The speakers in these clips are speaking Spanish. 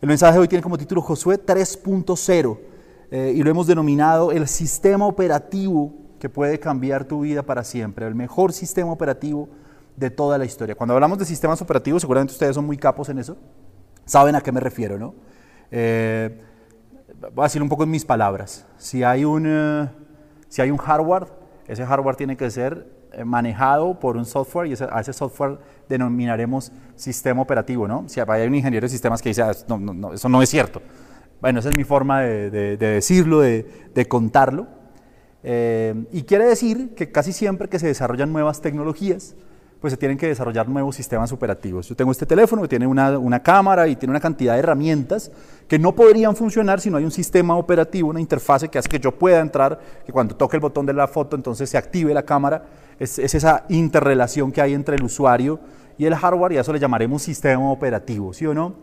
El mensaje de hoy tiene como título Josué 3.0 eh, y lo hemos denominado el sistema operativo que puede cambiar tu vida para siempre, el mejor sistema operativo de toda la historia. Cuando hablamos de sistemas operativos, seguramente ustedes son muy capos en eso, saben a qué me refiero, ¿no? Eh, voy a decir un poco en mis palabras. Si hay un, eh, si hay un hardware, ese hardware tiene que ser manejado por un software y a ese software denominaremos sistema operativo, ¿no? Si hay un ingeniero de sistemas que dice, ah, no, eso no es cierto. Bueno, esa es mi forma de, de, de decirlo, de, de contarlo. Eh, y quiere decir que casi siempre que se desarrollan nuevas tecnologías, pues se tienen que desarrollar nuevos sistemas operativos. Yo tengo este teléfono que tiene una, una, cámara y tiene una cantidad de herramientas que no podrían funcionar si no hay un sistema operativo, una interfase que hace que yo pueda entrar, que cuando toque el botón de la foto entonces se active la cámara. Es, es esa interrelación que hay entre el usuario y el hardware y a eso le llamaremos sistema operativo, ¿sí o no?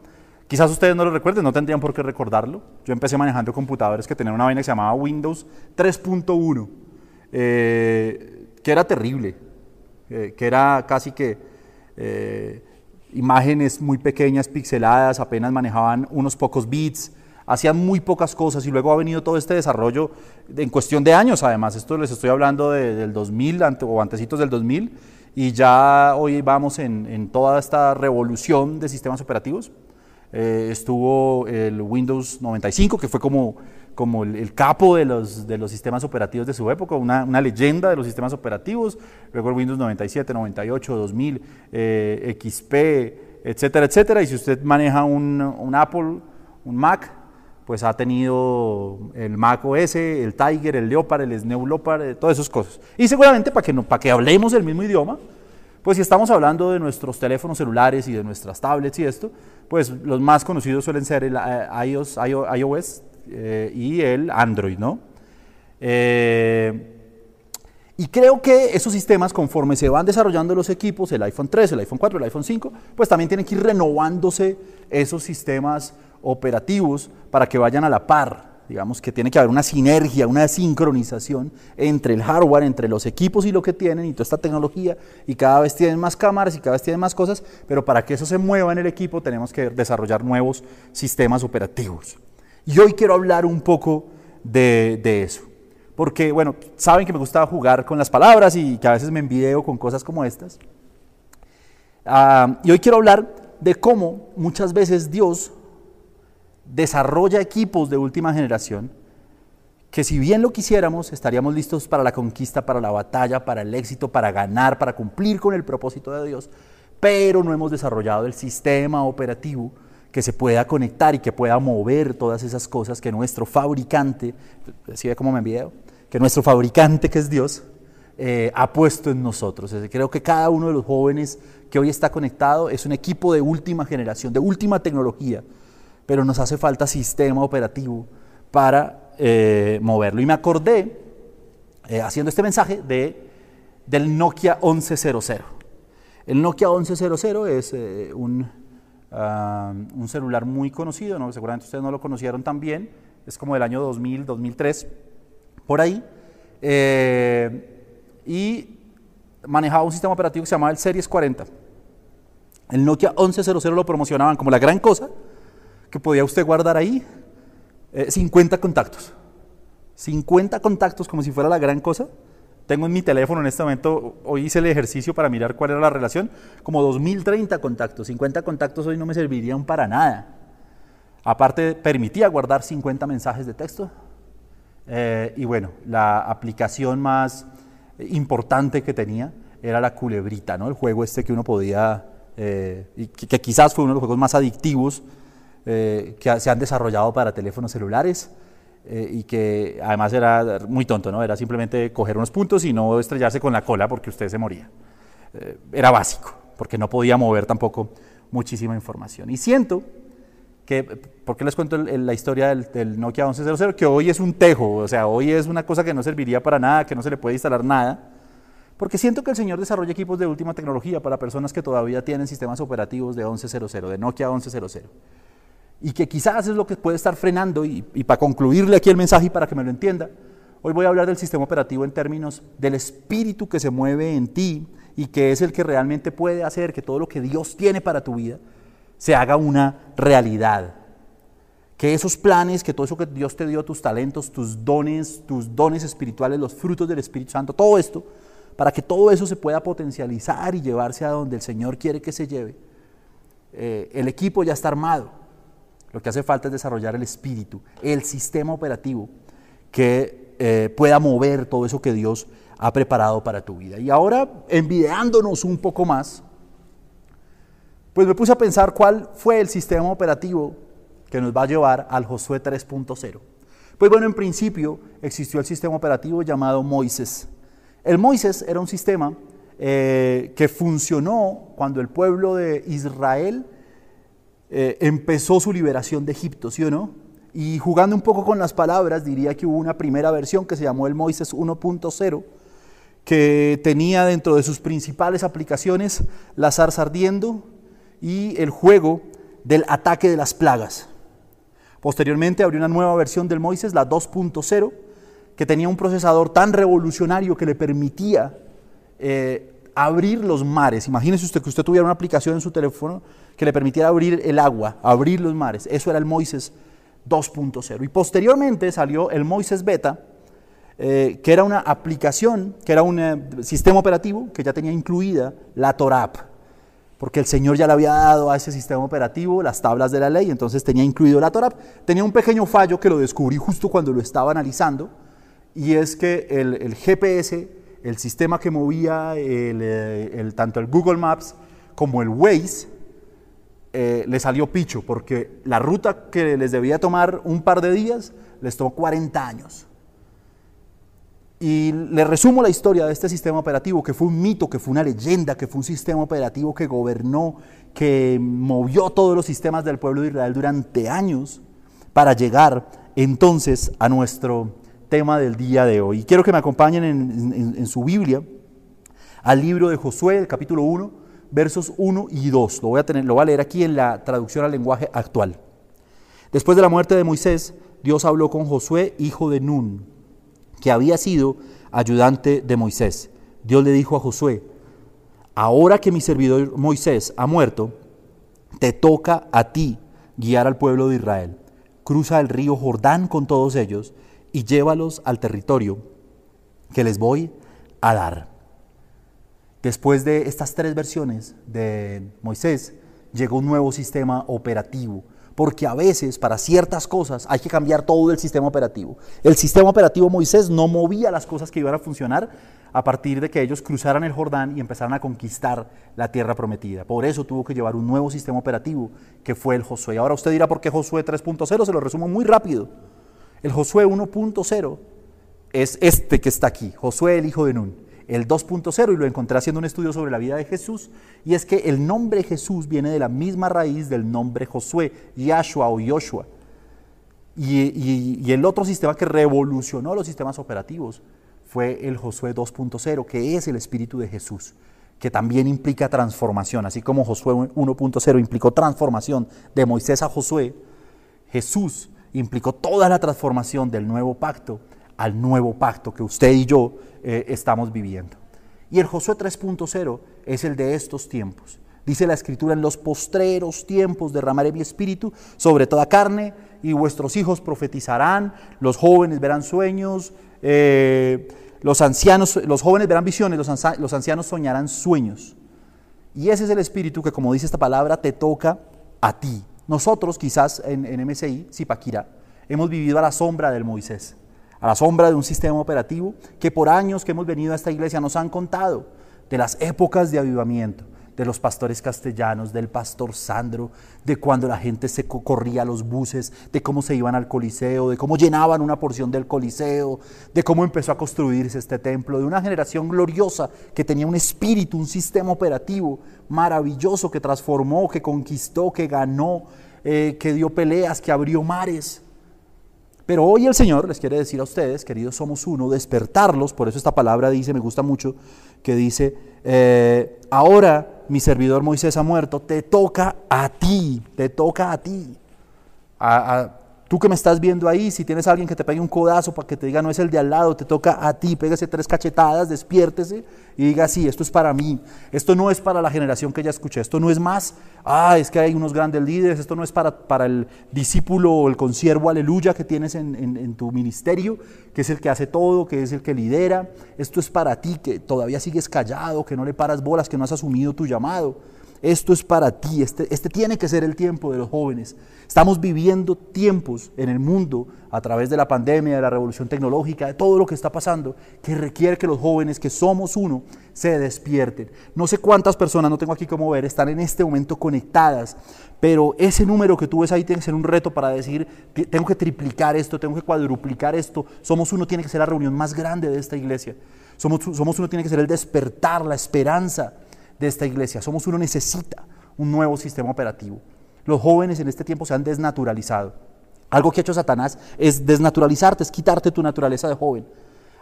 Quizás ustedes no lo recuerden, no tendrían por qué recordarlo. Yo empecé manejando computadores que tenían una vaina que se llamaba Windows 3.1, eh, que era terrible eh, que era casi que eh, imágenes muy pequeñas, pixeladas, apenas manejaban unos pocos bits, hacían muy pocas cosas y luego ha venido todo este desarrollo en cuestión de años además, esto les estoy hablando de, del 2000 ante, o antecitos del 2000 y ya hoy vamos en, en toda esta revolución de sistemas operativos. Eh, estuvo el Windows 95, que fue como como el, el, capo de los, de los sistemas operativos de su época, una, una, leyenda de los sistemas operativos, luego el Windows 97, 98, 2000, eh, XP, etcétera, etcétera. Y si usted maneja un, un, Apple, un Mac, pues ha tenido el Mac OS, el Tiger, el Leopard, el Snow Leopard, eh, todas esas cosas. Y seguramente para que, no, para que hablemos el mismo idioma, pues si estamos hablando de nuestros teléfonos celulares y de nuestras tablets y esto, pues los más conocidos suelen ser el eh, iOS, iOS eh, y el Android, ¿no? Y creo que esos sistemas, conforme se van desarrollando los equipos, el iPhone 3, el iPhone 4, el iPhone 5, pues también tienen que ir renovándose esos sistemas operativos para que vayan a la par. Digamos que tiene que haber una sinergia, una sincronización entre el hardware, entre los equipos y lo que tienen y toda esta tecnología. Y cada vez tienen más cámaras y cada vez tienen más cosas, pero para que eso se mueva en el equipo tenemos que desarrollar nuevos sistemas operativos. Y hoy quiero hablar un poco de, eso. Porque, bueno, saben que me gusta jugar con las palabras y que a veces me envideo con cosas como estas. Uh, y hoy quiero hablar de cómo muchas veces Dios desarrolla equipos de última generación que si bien lo quisiéramos, estaríamos listos para la conquista, para la batalla, para el éxito, para ganar, para cumplir con el propósito de Dios, pero no hemos desarrollado el sistema operativo que se pueda conectar y que pueda mover todas esas cosas que nuestro fabricante, ¿sí ve cómo me envío? Que nuestro fabricante, que es Dios, eh, ha puesto en nosotros. creo que cada uno de los jóvenes que hoy está conectado es un equipo de última generación, de última tecnología, pero nos hace falta sistema operativo para eh, moverlo. Y me acordé, eh, haciendo este mensaje, de, del Nokia 1100. El Nokia 1100 es eh, un uh, un celular muy conocido, ¿no? seguramente ustedes no lo conocieron tan bien, es como del año 2000, 2003, por ahí, y manejaba un sistema operativo que se llamaba el Series 40. El Nokia 1100 lo promocionaban como la gran cosa que podía usted guardar ahí eh, 50 contactos. 50 contactos como si fuera la gran cosa tengo en mi teléfono en este momento, hoy hice el ejercicio para mirar cuál era la relación, como 2030 contactos, 50 contactos hoy no me servirían para nada. Aparte, permitía guardar 50 mensajes de texto. Eh, y bueno, la aplicación más importante que tenía era la culebrita, ¿no? el juego este que uno podía, eh, y que, que, quizás fue uno de los juegos más adictivos eh, que se han desarrollado para teléfonos celulares eh, y que además era muy tonto, ¿no? Era simplemente coger unos puntos y no estrellarse con la cola porque usted se moría. Eh, era básico, porque no podía mover tampoco muchísima información. Y siento que, ¿por qué les cuento el, la historia del, del, Nokia 1100? Que hoy es un tejo, o sea, hoy es una cosa que no serviría para nada, que no se le puede instalar nada. Porque siento que el Señor desarrolla equipos de última tecnología para personas que todavía tienen sistemas operativos de 1100, de Nokia 1100 y que quizás es lo que puede estar frenando, y, para concluirle aquí el mensaje y para que me lo entienda, hoy voy a hablar del sistema operativo en términos del espíritu que se mueve en ti y que es el que realmente puede hacer que todo lo que Dios tiene para tu vida se haga una realidad. que esos planes, que todo eso que Dios te dio, tus talentos, tus dones, tus dones espirituales, los frutos del Espíritu Santo, todo esto, para que todo eso se pueda potencializar y llevarse a donde el Señor quiere que se lleve. Eh, el equipo ya está armado. Lo que hace falta es desarrollar el espíritu, el sistema operativo que eh, pueda mover todo eso que Dios ha preparado para tu vida. Y ahora, envidiándonos un poco más, pues me puse a pensar cuál fue el sistema operativo que nos va a llevar al Josué 3.0. Pues bueno, en principio existió el sistema operativo llamado Moisés. El Moisés era un sistema eh, que funcionó cuando el pueblo de Israel eh, empezó su liberación de Egipto, ¿sí o no? Y jugando un poco con las palabras, diría que hubo una primera versión que se llamó el Moisés 1.0, que tenía dentro de sus principales aplicaciones la zarza ardiendo y el juego del ataque de las plagas. Posteriormente abrió una nueva versión del Moisés, la 2.0, que tenía un procesador tan revolucionario que le permitía eh, abrir los mares. Imagínese usted que usted tuviera una aplicación en su teléfono que le permitiera abrir el agua, abrir los mares. Eso era el Moisés 2.0. Y posteriormente salió el Moisés Beta, eh, que era una aplicación, que era un eh, sistema operativo que ya tenía incluida la Torah porque el Señor ya le había dado a ese sistema operativo las tablas de la ley, entonces tenía incluido la Torah. Tenía un pequeño fallo que lo descubrí justo cuando lo estaba analizando, y es que el, GPS, el sistema que movía eh, tanto el Google Maps como el Waze, eh, le salió picho, porque la ruta que les debía tomar un par de días les tomó 40 años. Y le resumo la historia de este sistema operativo, que fue un mito, que fue una leyenda, que fue un sistema operativo que gobernó, que movió todos los sistemas del pueblo de Israel durante años para llegar entonces a nuestro tema del día de hoy. Y quiero que me acompañen en, su Biblia al libro de Josué, el capítulo 1, versos 1 y 2. Lo voy, a tener, lo voy a leer aquí en la traducción al lenguaje actual. Después de la muerte de Moisés, Dios habló con Josué, hijo de Nun que había sido ayudante de Moisés. Dios le dijo a Josué, ahora que mi servidor Moisés ha muerto, te toca a ti guiar al pueblo de Israel. Cruza el río Jordán con todos ellos y llévalos al territorio que les voy a dar. Después de estas tres versiones de Moisés, llegó un nuevo sistema operativo porque a veces para ciertas cosas hay que cambiar todo el sistema operativo. El sistema operativo Moisés no movía las cosas que iban a funcionar a partir de que ellos cruzaran el Jordán y empezaran a conquistar la tierra prometida. Por eso tuvo que llevar un nuevo sistema operativo que fue el Josué. Ahora usted dirá, ¿por qué Josué 3.0? Se lo resumo muy rápido. El Josué 1.0 es este que está aquí, Josué el hijo de Nun el 2.0 y lo encontré haciendo un estudio sobre la vida de Jesús, y es que el nombre Jesús viene de la misma raíz del nombre Josué, Yahshua o Yoshua. Y, el otro sistema que revolucionó los sistemas operativos fue el Josué 2.0, que es el Espíritu de Jesús, que también implica transformación, así como Josué 1.0 implicó transformación de Moisés a Josué, Jesús implicó toda la transformación del nuevo pacto al nuevo pacto que usted y yo eh, estamos viviendo. Y el Josué 3.0 es el de estos tiempos. Dice la escritura, en los postreros tiempos derramaré mi espíritu sobre toda carne y vuestros hijos profetizarán, los jóvenes verán sueños, eh, los ancianos, los jóvenes verán visiones, los, ancianos soñarán sueños. Y ese es el espíritu que, como dice esta palabra, te toca a ti. Nosotros quizás en, en MSI, Zipaquirá, hemos vivido a la sombra del Moisés a la sombra de un sistema operativo que por años que hemos venido a esta iglesia nos han contado de las épocas de avivamiento, de los pastores castellanos, del pastor Sandro, de cuando la gente se corría a los buses, de cómo se iban al Coliseo, de cómo llenaban una porción del Coliseo, de cómo empezó a construirse este templo, de una generación gloriosa que tenía un espíritu, un sistema operativo maravilloso que transformó, que conquistó, que ganó, eh, que dio peleas, que abrió mares. Pero hoy el Señor les quiere decir a ustedes, queridos somos uno, despertarlos, por eso esta palabra dice, me gusta mucho, que dice, eh, ahora mi servidor Moisés ha muerto, te toca a ti, te toca a ti, a, Tú que me estás viendo ahí, si tienes a alguien que te pegue un codazo para que te diga no es el de al lado, te toca a ti, pégase tres cachetadas, despiértese y diga sí, esto es para mí, esto no es para la generación que ya escuché, esto no es más, ah, es que hay unos grandes líderes, esto no es para, para el discípulo o el consiervo aleluya que tienes en, en tu ministerio, que es el que hace todo, que es el que lidera, esto es para ti que todavía sigues callado, que no le paras bolas, que no has asumido tu llamado. Esto es para ti, este, este tiene que ser el tiempo de los jóvenes. Estamos viviendo tiempos en el mundo a través de la pandemia, de la revolución tecnológica, de todo lo que está pasando, que requiere que los jóvenes que somos uno se despierten. No sé cuántas personas, no tengo aquí cómo ver, están en este momento conectadas, pero ese número que tú ves ahí tiene que ser un reto para decir, tengo que triplicar esto, tengo que cuadruplicar esto. Somos uno tiene que ser la reunión más grande de esta iglesia. Somos, somos uno tiene que ser el despertar, la esperanza de esta iglesia. Somos uno necesita un nuevo sistema operativo. Los jóvenes en este tiempo se han desnaturalizado. Algo que ha hecho Satanás es desnaturalizarte, es quitarte tu naturaleza de joven.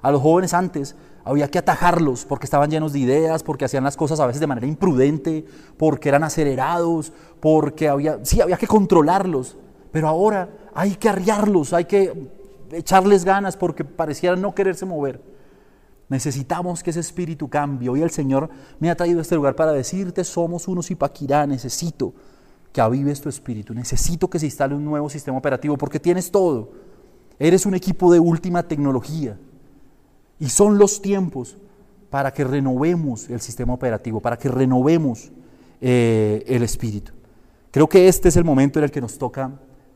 A los jóvenes antes había que atajarlos porque estaban llenos de ideas, porque hacían las cosas a veces de manera imprudente, porque eran acelerados, porque había, sí, había que controlarlos. Pero ahora hay que arriarlos, hay que echarles ganas porque parecieran no quererse mover. Necesitamos que ese espíritu cambie. Hoy el Señor me ha traído a este lugar para decirte, somos unos Ipaquirá, necesito que avives tu espíritu, necesito que se instale un nuevo sistema operativo porque tienes todo. Eres un equipo de última tecnología y son los tiempos para que renovemos el sistema operativo, para que renovemos eh, el espíritu. Creo que este es el momento en el que nos toca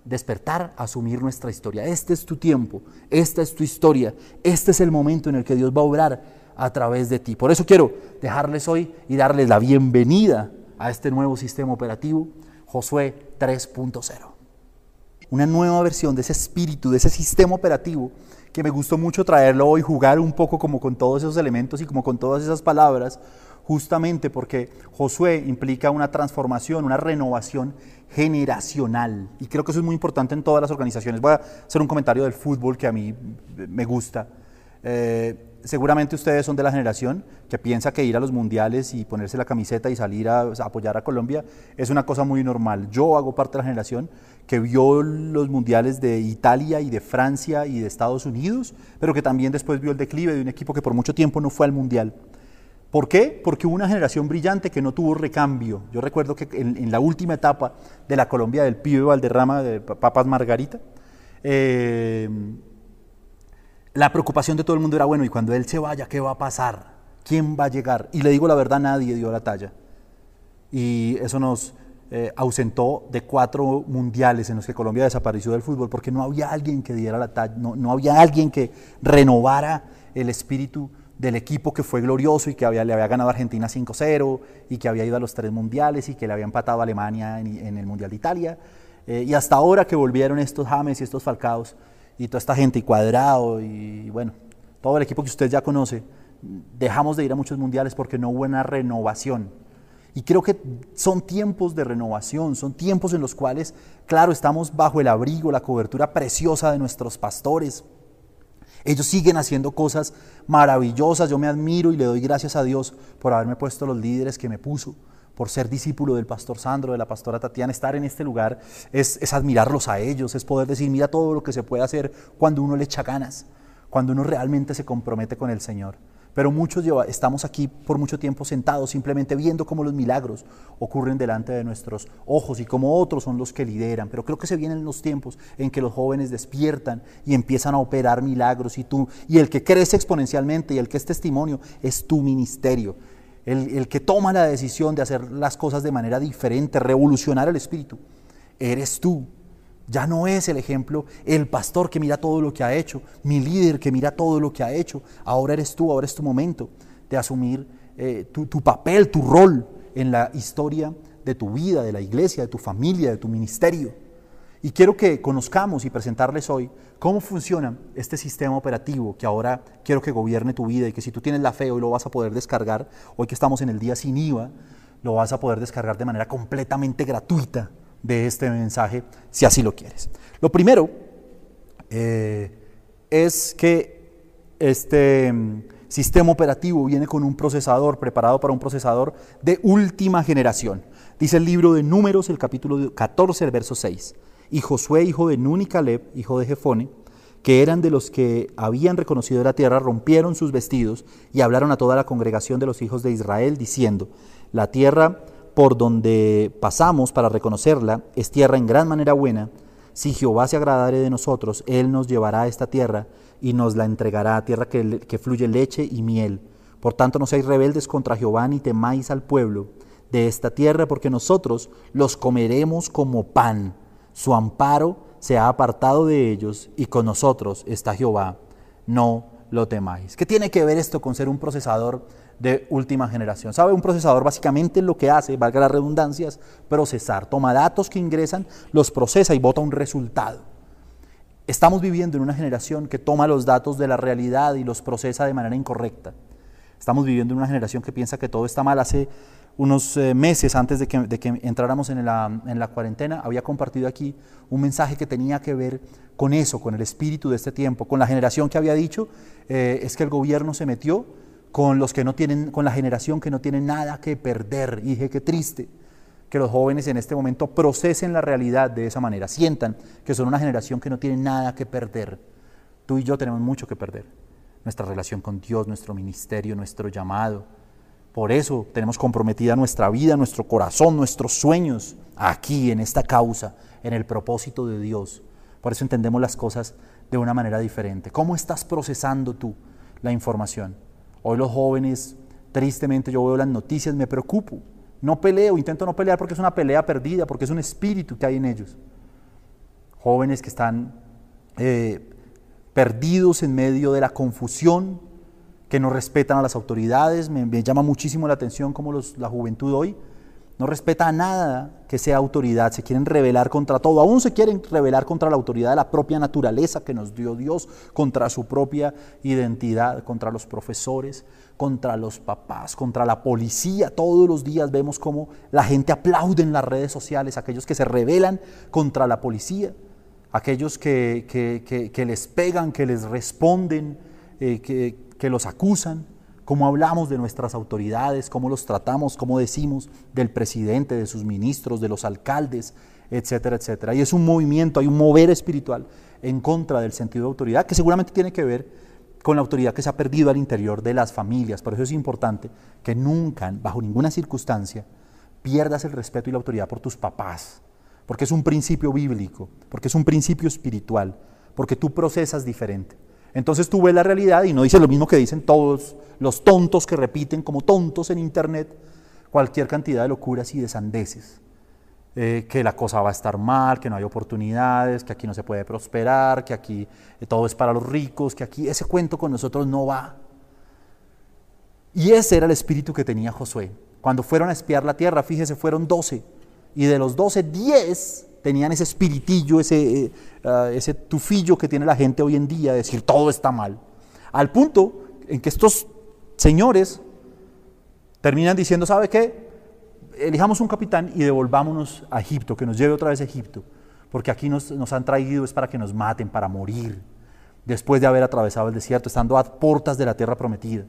despertar, asumir nuestra historia. Este es tu tiempo, esta es tu historia, este es el momento en el que Dios va a obrar a través de ti. Por eso quiero dejarles hoy y darles la bienvenida a este nuevo sistema operativo, Josué 3.0. Una nueva versión de ese espíritu, de ese sistema operativo que me gustó mucho traerlo hoy, jugar un poco como con todos esos elementos y como con todas esas palabras, justamente porque Josué implica una transformación, una renovación generacional. Y creo que eso es muy importante en todas las organizaciones. Voy a hacer un comentario del fútbol que a mí me gusta. Eh, seguramente ustedes son de la generación que piensa que ir a los mundiales y ponerse la camiseta y salir a, apoyar a Colombia es una cosa muy normal. Yo hago parte de la generación que vio los mundiales de Italia y de Francia y de Estados Unidos, pero que también después vio el declive de un equipo que por mucho tiempo no fue al mundial. ¿Por qué? Porque hubo una generación brillante que no tuvo recambio. Yo recuerdo que en, la última etapa de la Colombia del pibe Valderrama, de Papas Margarita, eh, la preocupación de todo el mundo era, bueno, y cuando él se vaya, ¿qué va a pasar? ¿Quién va a llegar? Y le digo la verdad, nadie dio la talla. Y eso nos eh, ausentó de cuatro mundiales en los que Colombia desapareció del fútbol, porque no había alguien que diera la talla, no, no había alguien que renovara el espíritu del equipo que fue glorioso y que había, le había ganado Argentina 5-0 y que había ido a los tres mundiales y que le había empatado a Alemania en, el Mundial de Italia. Eh, y hasta ahora que volvieron estos James y estos Falcaos y toda esta gente y Cuadrado y bueno, todo el equipo que usted ya conoce, dejamos de ir a muchos mundiales porque no hubo una renovación. Y creo que son tiempos de renovación, son tiempos en los cuales, claro, estamos bajo el abrigo, la cobertura preciosa de nuestros pastores, ellos siguen haciendo cosas maravillosas. Yo me admiro y le doy gracias a Dios por haberme puesto los líderes que me puso, por ser discípulo del pastor Sandro, de la pastora Tatiana. Estar en este lugar es, admirarlos a ellos, es poder decir, mira todo lo que se puede hacer cuando uno le echa ganas, cuando uno realmente se compromete con el Señor. Pero muchos estamos aquí por mucho tiempo sentados simplemente viendo cómo los milagros ocurren delante de nuestros ojos y cómo otros son los que lideran. Pero creo que se vienen los tiempos en que los jóvenes despiertan y empiezan a operar milagros y tú y el que crece exponencialmente y el que es testimonio es tu ministerio. El, que toma la decisión de hacer las cosas de manera diferente, revolucionar el espíritu, eres tú. Ya no es el ejemplo el pastor que mira todo lo que ha hecho, mi líder que mira todo lo que ha hecho. Ahora eres tú, ahora es tu momento de asumir eh, tu papel, tu rol en la historia de tu vida, de la iglesia, de tu familia, de tu ministerio. Y quiero que conozcamos y presentarles hoy cómo funciona este sistema operativo que ahora quiero que gobierne tu vida y que si tú tienes la fe hoy lo vas a poder descargar, hoy que estamos en el día sin IVA, lo vas a poder descargar de manera completamente gratuita de este mensaje, si así lo quieres. Lo primero eh, es que este mm, sistema operativo viene con un procesador, preparado para un procesador de última generación. Dice el libro de Números, el capítulo 14, el verso 6. Y Josué, hijo de Nun y Caleb, hijo de Jefone, que eran de los que habían reconocido la tierra, rompieron sus vestidos y hablaron a toda la congregación de los hijos de Israel, diciendo, la tierra por donde pasamos para reconocerla es tierra en gran manera buena. Si Jehová se agradare de nosotros, Él nos llevará a esta tierra y nos la entregará, tierra que, que fluye leche y miel. Por tanto, no seáis rebeldes contra Jehová ni temáis al pueblo de esta tierra, porque nosotros los comeremos como pan. Su amparo se ha apartado de ellos y con nosotros está Jehová. No lo temáis. ¿Qué tiene que ver esto con ser un procesador de última generación? ¿Sabe? Un procesador básicamente lo que hace, valga las redundancias, procesar. Toma datos que ingresan, los procesa y bota un resultado. Estamos viviendo en una generación que toma los datos de la realidad y los procesa de manera incorrecta. Estamos viviendo en una generación que piensa que todo está mal. Hace unos eh, meses antes de que, entráramos en la, en la, cuarentena, había compartido aquí un mensaje que tenía que ver con eso, con el espíritu de este tiempo, con la generación que había dicho, eh, es que el gobierno se metió con los que no tienen, con la generación que no tiene nada que perder. Y dije, qué triste que los jóvenes en este momento procesen la realidad de esa manera, sientan que son una generación que no tiene nada que perder. Tú y yo tenemos mucho que perder. Nuestra relación con Dios, nuestro ministerio, nuestro llamado, por eso tenemos comprometida nuestra vida, nuestro corazón, nuestros sueños aquí, en esta causa, en el propósito de Dios. Por eso entendemos las cosas de una manera diferente. ¿Cómo estás procesando tú la información? Hoy los jóvenes, tristemente yo veo las noticias, me preocupo. No peleo, intento no pelear porque es una pelea perdida, porque es un espíritu que hay en ellos. Jóvenes que están eh, perdidos en medio de la confusión, que no respetan a las autoridades. Me, llama muchísimo la atención cómo la juventud hoy no respeta a nada que sea autoridad, se quieren rebelar contra todo, aún se quieren rebelar contra la autoridad de la propia naturaleza que nos dio Dios, contra su propia identidad, contra los profesores, contra los papás, contra la policía. Todos los días vemos cómo la gente aplaude en las redes sociales, aquellos que se rebelan contra la policía, aquellos que, les pegan, que les responden, eh, que, que los acusan, cómo hablamos de nuestras autoridades, cómo los tratamos, cómo decimos del presidente, de sus ministros, de los alcaldes, etcétera, etcétera. Y es un movimiento, hay un mover espiritual en contra del sentido de autoridad que seguramente tiene que ver con la autoridad que se ha perdido al interior de las familias. Por eso es importante que nunca, bajo ninguna circunstancia, pierdas el respeto y la autoridad por tus papás, porque es un principio bíblico, porque es un principio espiritual, porque tú procesas diferente. Entonces tú ves la realidad y no dices lo mismo que dicen todos los tontos que repiten como tontos en Internet cualquier cantidad de locuras y de sandeces. Eh, que la cosa va a estar mal, que no hay oportunidades, que aquí no se puede prosperar, que aquí eh, todo es para los ricos, que aquí ese cuento con nosotros no va. Y ese era el espíritu que tenía Josué. Cuando fueron a espiar la tierra, fíjese, fueron doce. Y de los doce, diez tenían ese espiritillo, ese, eh, ah, ese tufillo que tiene la gente hoy en día, de decir todo está mal. Al punto en que estos señores terminan diciendo, ¿sabe qué? Elijamos un capitán y devolvámonos a Egipto, que nos lleve otra vez a Egipto, porque aquí nos, nos han traído es para que nos maten, para morir, después de haber atravesado el desierto, estando a puertas de la tierra prometida.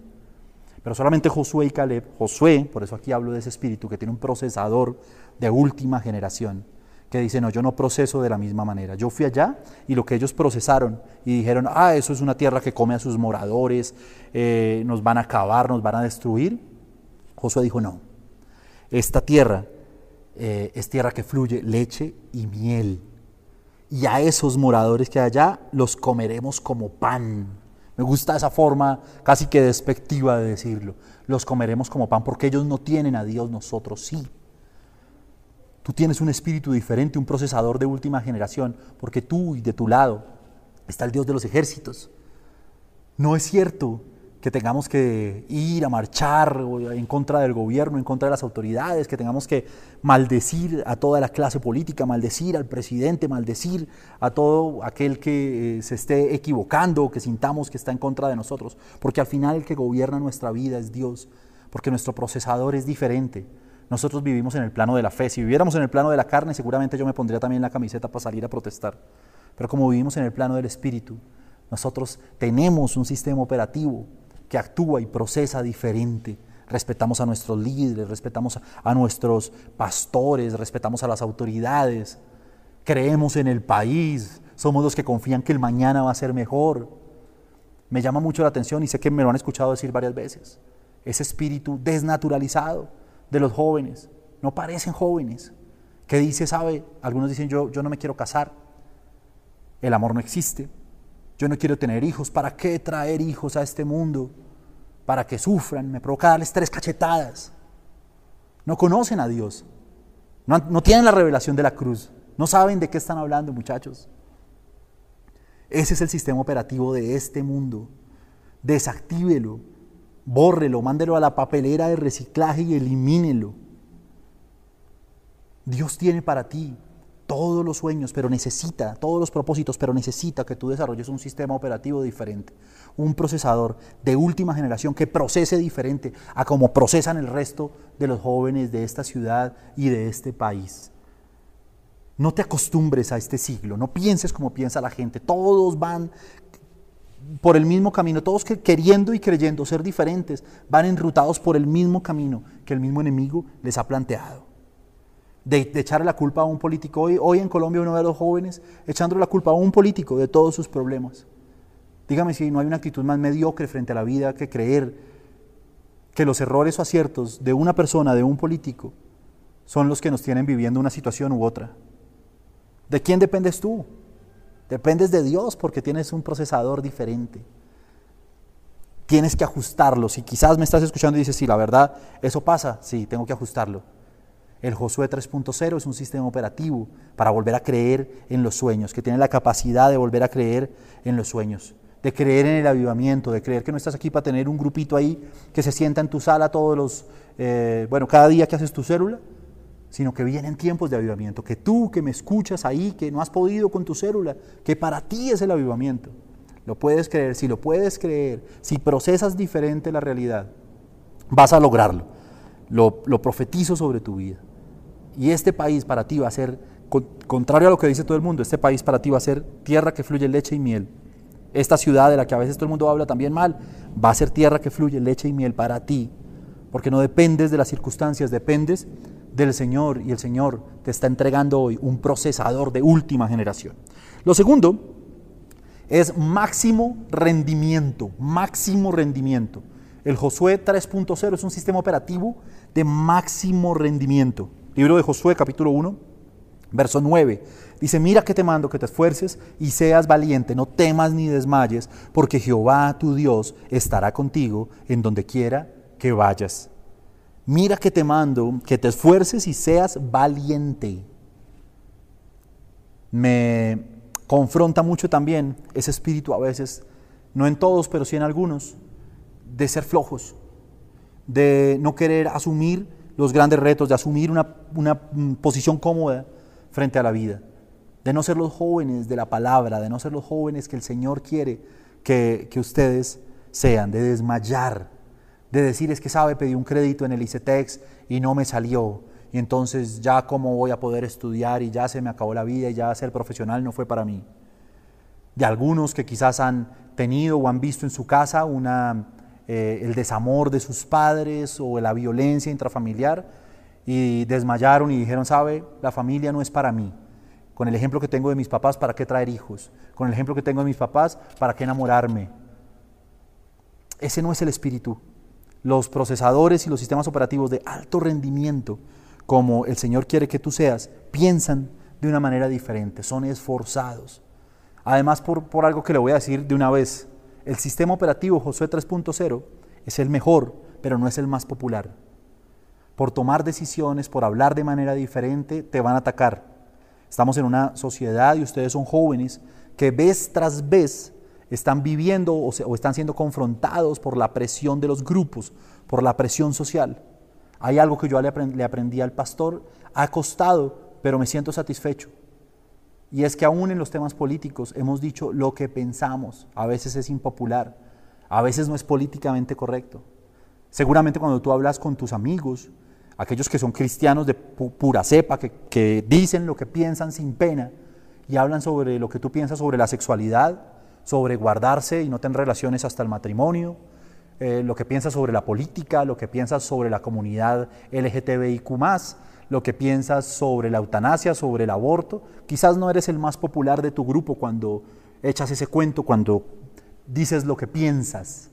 Pero solamente Josué y Caleb, Josué, por eso aquí hablo de ese espíritu que tiene un procesador de última generación, que dice, no, yo no proceso de la misma manera. Yo fui allá y lo que ellos procesaron y dijeron, ah, eso es una tierra que come a sus moradores, eh, nos van a acabar, nos van a destruir. Josué dijo, no, esta tierra eh, es tierra que fluye leche y miel. Y a esos moradores que hay allá los comeremos como pan. Me gusta esa forma casi que despectiva de decirlo. Los comeremos como pan porque ellos no tienen a Dios, nosotros sí. Tú tienes un espíritu diferente, un procesador de última generación, porque tú y de tu lado está el Dios de los ejércitos. No es cierto que tengamos que ir a marchar en contra del gobierno, en contra de las autoridades, que tengamos que maldecir a toda la clase política, maldecir al presidente, maldecir a todo aquel que eh, se esté equivocando, que sintamos que está en contra de nosotros, porque al final el que gobierna nuestra vida es Dios, porque nuestro procesador es diferente. Nosotros vivimos en el plano de la fe. Si viviéramos en el plano de la carne, seguramente yo me pondría también la camiseta para salir a protestar. Pero como vivimos en el plano del espíritu, nosotros tenemos un sistema operativo que actúa y procesa diferente. Respetamos a nuestros líderes, respetamos a nuestros pastores, respetamos a las autoridades creemos en el país, somos los que confían que el mañana va a ser mejor. Me llama mucho la atención y sé que me lo han escuchado decir varias veces. Ese espíritu desnaturalizado de los jóvenes, no parecen jóvenes, que dice, sabe, algunos dicen yo, yo no me quiero casar, el amor no existe, yo no quiero tener hijos, ¿para qué traer hijos a este mundo? Para que sufran, me provoca darles tres cachetadas. No conocen a Dios, no, no tienen la revelación de la cruz, no saben de qué están hablando muchachos. Ese es el sistema operativo de este mundo. Desactívelo, bórrelo, mándelo a la papelera de reciclaje y elimínelo. Dios tiene para ti todos los sueños, pero necesita, todos los propósitos, pero necesita que tú desarrolles un sistema operativo diferente, un procesador de última generación que procese diferente a como procesan el resto de los jóvenes de esta ciudad y de este país. No te acostumbres a este siglo, no pienses como piensa la gente. Todos van por el mismo camino, todos queriendo y creyendo ser diferentes, van enrutados por el mismo camino que el mismo enemigo les ha planteado. De, echarle la culpa a un político. Hoy, hoy en Colombia uno ve los jóvenes echándole la culpa a un político de todos sus problemas. Dígame si no hay una actitud más mediocre frente a la vida que creer que los errores o aciertos de una persona, de un político, son los que nos tienen viviendo una situación u otra. ¿De quién dependes tú? Dependes de Dios porque tienes un procesador diferente. Tienes que ajustarlo. Si quizás me estás escuchando y dices, sí, la verdad, eso pasa, sí, tengo que ajustarlo. El Josué 3.0 es un sistema operativo para volver a creer en los sueños, que tiene la capacidad de volver a creer en los sueños, de creer en el avivamiento, de creer que no estás aquí para tener un grupito ahí que se sienta en tu sala todos los, eh, bueno, cada día que haces tu célula, sino que vienen tiempos de avivamiento, que tú que me escuchas ahí, que no has podido con tu célula, que para ti es el avivamiento. Lo puedes creer, si lo puedes creer, si procesas diferente la realidad, vas a lograrlo. Lo, lo profetizo sobre tu vida. Y este país para ti va a ser, contrario a lo que dice todo el mundo, este país para ti va a ser tierra que fluye leche y miel. Esta ciudad de la que a veces todo el mundo habla también mal, va a ser tierra que fluye leche y miel para ti, porque no dependes de las circunstancias, dependes del Señor y el Señor te está entregando hoy un procesador de última generación. Lo segundo es máximo rendimiento, máximo rendimiento. El Josué 3.0 es un sistema operativo de máximo rendimiento. Libro de Josué capítulo 1, verso 9. Dice, mira que te mando que te esfuerces y seas valiente, no temas ni desmayes, porque Jehová tu Dios estará contigo en donde quiera que vayas mira que te mando, que te esfuerces y seas valiente. Me confronta mucho también ese espíritu a veces, no en todos, pero sí en algunos, de ser flojos, de no querer asumir los grandes retos, de asumir una, mm, posición cómoda frente a la vida, de no ser los jóvenes de la palabra, de no ser los jóvenes que el Señor quiere que, que ustedes sean, de desmayar de decir es que sabe, pedí un crédito en el ICETEX y no me salió. Y entonces ya cómo voy a poder estudiar y ya se me acabó la vida y ya ser profesional no fue para mí. De algunos que quizás han tenido o han visto en su casa una, eh, el desamor de sus padres o la violencia intrafamiliar y desmayaron y dijeron, sabe, la familia no es para mí. Con el ejemplo que tengo de mis papás, ¿para qué traer hijos? Con el ejemplo que tengo de mis papás, ¿para qué enamorarme? Ese no es el espíritu los procesadores y los sistemas operativos de alto rendimiento, como el Señor quiere que tú seas, piensan de una manera diferente, son esforzados. Además, por, por algo que le voy a decir de una vez, el sistema operativo Josué 3.0 es el mejor, pero no es el más popular. Por tomar decisiones, por hablar de manera diferente, te van a atacar. Estamos en una sociedad y ustedes son jóvenes que vez tras vez están viviendo o, están siendo confrontados por la presión de los grupos, por la presión social. Hay algo que yo le, aprendí al pastor, ha costado, pero me siento satisfecho. Y es que aún en los temas políticos hemos dicho lo que pensamos. A veces es impopular, a veces no es políticamente correcto. Seguramente cuando tú hablas con tus amigos, aquellos que son cristianos de pura cepa, que dicen lo que piensan sin pena y hablan sobre lo que tú piensas sobre la sexualidad, sobre guardarse y no tener relaciones hasta el matrimonio, eh, lo que piensas sobre la política, lo que piensas sobre la comunidad LGTBIQ, lo que piensas sobre la eutanasia, sobre el aborto. Quizás no eres el más popular de tu grupo cuando echas ese cuento, cuando dices lo que piensas.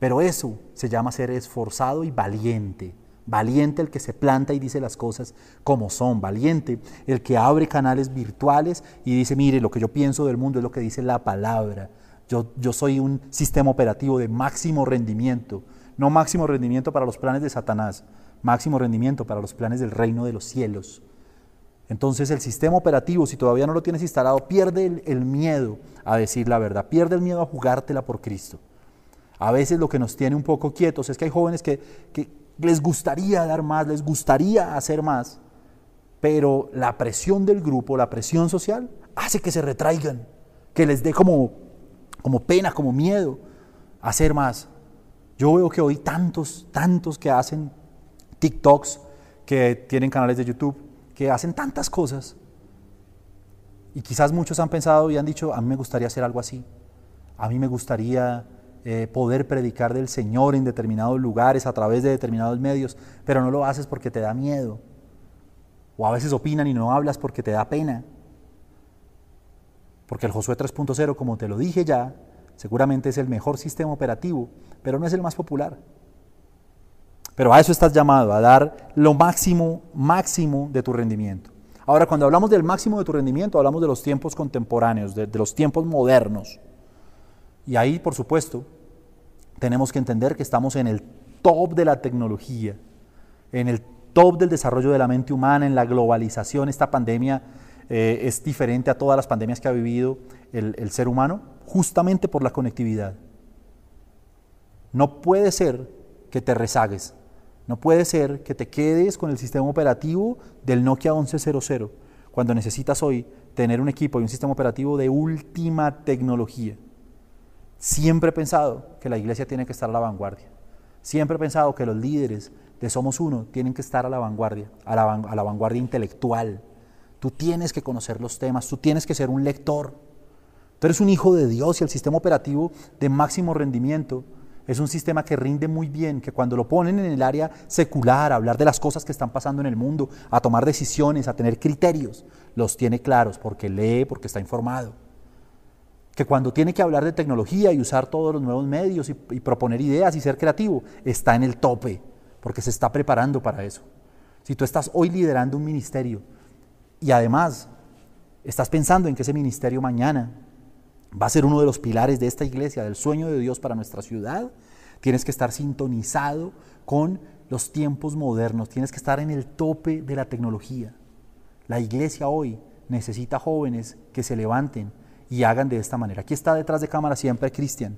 Pero eso se llama ser esforzado y valiente. Valiente el que se planta y dice las cosas como son. Valiente el que abre canales virtuales y dice, mire, lo que yo pienso del mundo es lo que dice la palabra. Yo, yo soy un sistema operativo de máximo rendimiento. No máximo rendimiento para los planes de Satanás, máximo rendimiento para los planes del reino de los cielos. Entonces el sistema operativo, si todavía no lo tienes instalado, pierde el, miedo a decir la verdad, pierde el miedo a jugártela por Cristo. A veces lo que nos tiene un poco quietos es que hay jóvenes que, que les gustaría dar más, les gustaría hacer más, pero la presión del grupo, la presión social, hace que se retraigan, que les dé como, como pena, como miedo hacer más. Yo veo que hoy tantos, tantos que hacen TikToks, que tienen canales de YouTube, que hacen tantas cosas. Y quizás muchos han pensado y han dicho, a mí me gustaría hacer algo así. A mí me gustaría eh, poder predicar del Señor en determinados lugares, a través de determinados medios, pero no lo haces porque te da miedo. O a veces opinan y no hablas porque te da pena. Porque el Josué 3.0, como te lo dije ya, seguramente es el mejor sistema operativo, pero no es el más popular. Pero a eso estás llamado, a dar lo máximo, máximo de tu rendimiento. Ahora, cuando hablamos del máximo de tu rendimiento, hablamos de los tiempos contemporáneos, de, los tiempos modernos. Y ahí, por supuesto, tenemos que entender que estamos en el top de la tecnología, en el top del desarrollo de la mente humana, en la globalización. Esta pandemia eh, es diferente a todas las pandemias que ha vivido el ser humano, justamente por la conectividad. No puede ser que te rezagues. No puede ser que te quedes con el sistema operativo del Nokia 1100 cuando necesitas hoy tener un equipo y un sistema operativo de última tecnología. Siempre he pensado que la iglesia tiene que estar a la vanguardia. Siempre he pensado que los líderes de Somos Uno tienen que estar a la vanguardia, a la, vanguardia intelectual. Tú tienes que conocer los temas, tú tienes que ser un lector. Tú eres un hijo de Dios y el sistema operativo de máximo rendimiento es un sistema que rinde muy bien, que cuando lo ponen en el área secular, a hablar de las cosas que están pasando en el mundo, a tomar decisiones, a tener criterios, los tiene claros porque lee, porque está informado. Que cuando tiene que hablar de tecnología y usar todos los nuevos medios y, proponer ideas y ser creativo, está en el tope, porque se está preparando para eso. Si tú estás hoy liderando un ministerio y además estás pensando en que ese ministerio mañana va a ser uno de los pilares de esta iglesia, del sueño de Dios para nuestra ciudad. Tienes que estar sintonizado con los tiempos modernos, tienes que estar en el tope de la tecnología. La iglesia hoy necesita jóvenes que se levanten y hagan de esta manera. Aquí está detrás de cámara siempre Cristian.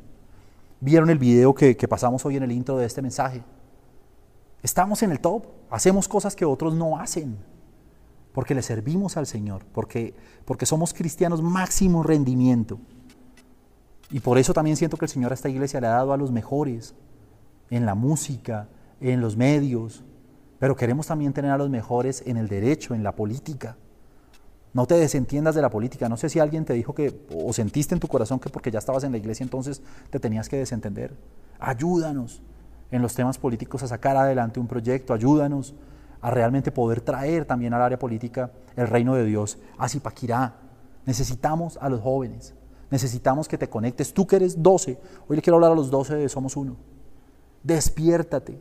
Vieron el video que, pasamos hoy en el intro de este mensaje. Estamos en el top, hacemos cosas que otros no hacen, porque le servimos al Señor, porque, porque somos cristianos máximo rendimiento. Y por eso también siento que el Señor a esta iglesia le ha dado a los mejores en la música, en los medios, pero queremos también tener a los mejores en el derecho, en la política. No te desentiendas de la política. No sé si alguien te dijo que, o sentiste en tu corazón que porque ya estabas en la iglesia entonces te tenías que desentender. Ayúdanos en los temas políticos a sacar adelante un proyecto, ayúdanos a realmente poder traer también al área política el reino de Dios a Zipaquirá. Necesitamos a los jóvenes. Necesitamos que te conectes. Tú que eres 12, hoy le quiero hablar a los 12 de Somos Uno. Despiértate.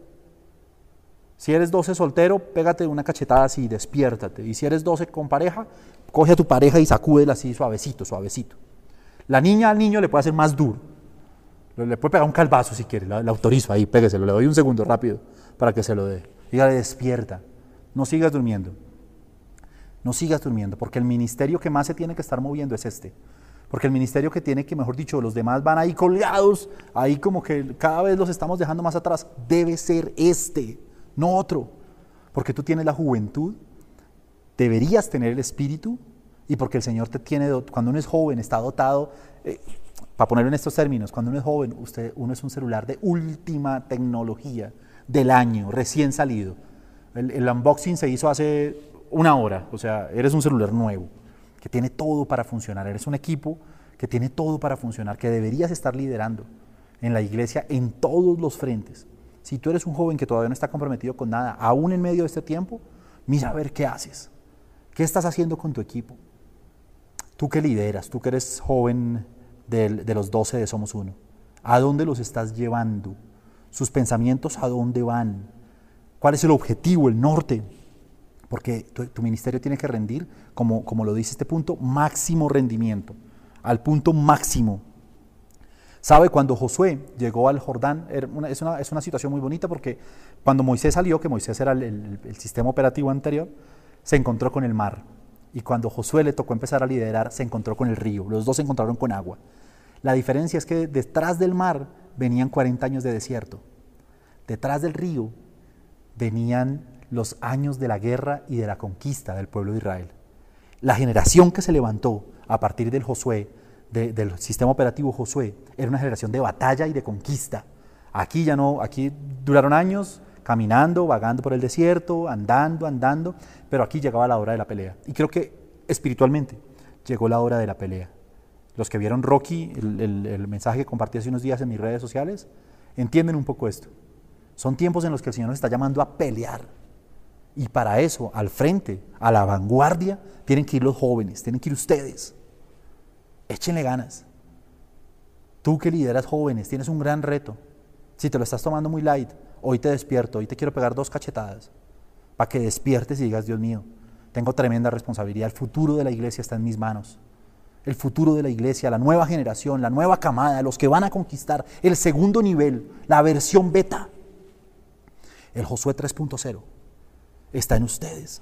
Si eres 12 soltero, pégate una cachetada así, despiértate. Y si eres 12 con pareja, coge a tu pareja y sacúdela así suavecito, suavecito. La niña al niño le puede hacer más duro. Le puede pegar un calvazo si quiere, le, autorizo ahí, pégueselo, le doy un segundo rápido para que se lo dé. Dígale, despierta, no sigas durmiendo. No sigas durmiendo, porque el ministerio que más se tiene que estar moviendo es este. Porque el ministerio que tiene que, mejor dicho, los demás van ahí colgados, ahí como que cada vez los estamos dejando más atrás, debe ser este, no otro. Porque tú tienes la juventud, deberías tener el espíritu, y porque el Señor te tiene, cuando uno es joven, está dotado, eh, para ponerlo en estos términos, cuando uno es joven, usted, uno es un celular de última tecnología del año, recién salido. El, el unboxing se hizo hace una hora, o sea, eres un celular nuevo que tiene todo para funcionar. Eres un equipo que tiene todo para funcionar, que deberías estar liderando en la iglesia en todos los frentes. Si tú eres un joven que todavía no está comprometido con nada, aún en medio de este tiempo, Mira a ver qué haces. ¿Qué estás haciendo con tu equipo? Tú que lideras, tú que eres joven de, de los 12 de Somos Uno, ¿a dónde los estás llevando? ¿Sus pensamientos a dónde van? ¿Cuál es el objetivo, el norte? Porque tu, ministerio tiene que rendir, como, como lo dice este punto, máximo rendimiento, al punto máximo. ¿Sabe? Cuando Josué llegó al Jordán, es, una, es, una, situación muy bonita porque cuando Moisés salió, que Moisés era el, el, sistema operativo anterior, se encontró con el mar. Y cuando Josué le tocó empezar a liderar, se encontró con el río. Los dos se encontraron con agua. La diferencia es que detrás del mar venían 40 años de desierto. Detrás del río venían los años de la guerra y de la conquista del pueblo de Israel. La generación que se levantó a partir del Josué, del sistema operativo Josué, era una generación de batalla y de conquista. Aquí ya no, aquí duraron años caminando, vagando por el desierto, andando, andando, pero aquí llegaba la hora de la pelea. Y creo que espiritualmente llegó la hora de la pelea. Los que vieron Rocky, el, el mensaje que compartí hace unos días en mis redes sociales, entienden un poco esto. Son tiempos en los que el Señor nos está llamando a pelear. Y para eso, al frente, a la vanguardia, tienen que ir los jóvenes, tienen que ir ustedes. Échenle ganas. Tú que lideras jóvenes, tienes un gran reto. Si te lo estás tomando muy light, hoy te despierto, hoy te quiero pegar dos cachetadas para que despiertes y digas, Dios mío, tengo tremenda responsabilidad, el futuro de la iglesia está en mis manos. El futuro de la iglesia, la nueva generación, la nueva camada, los que van a conquistar el segundo nivel, la versión beta. El Josué 3.0 está en ustedes.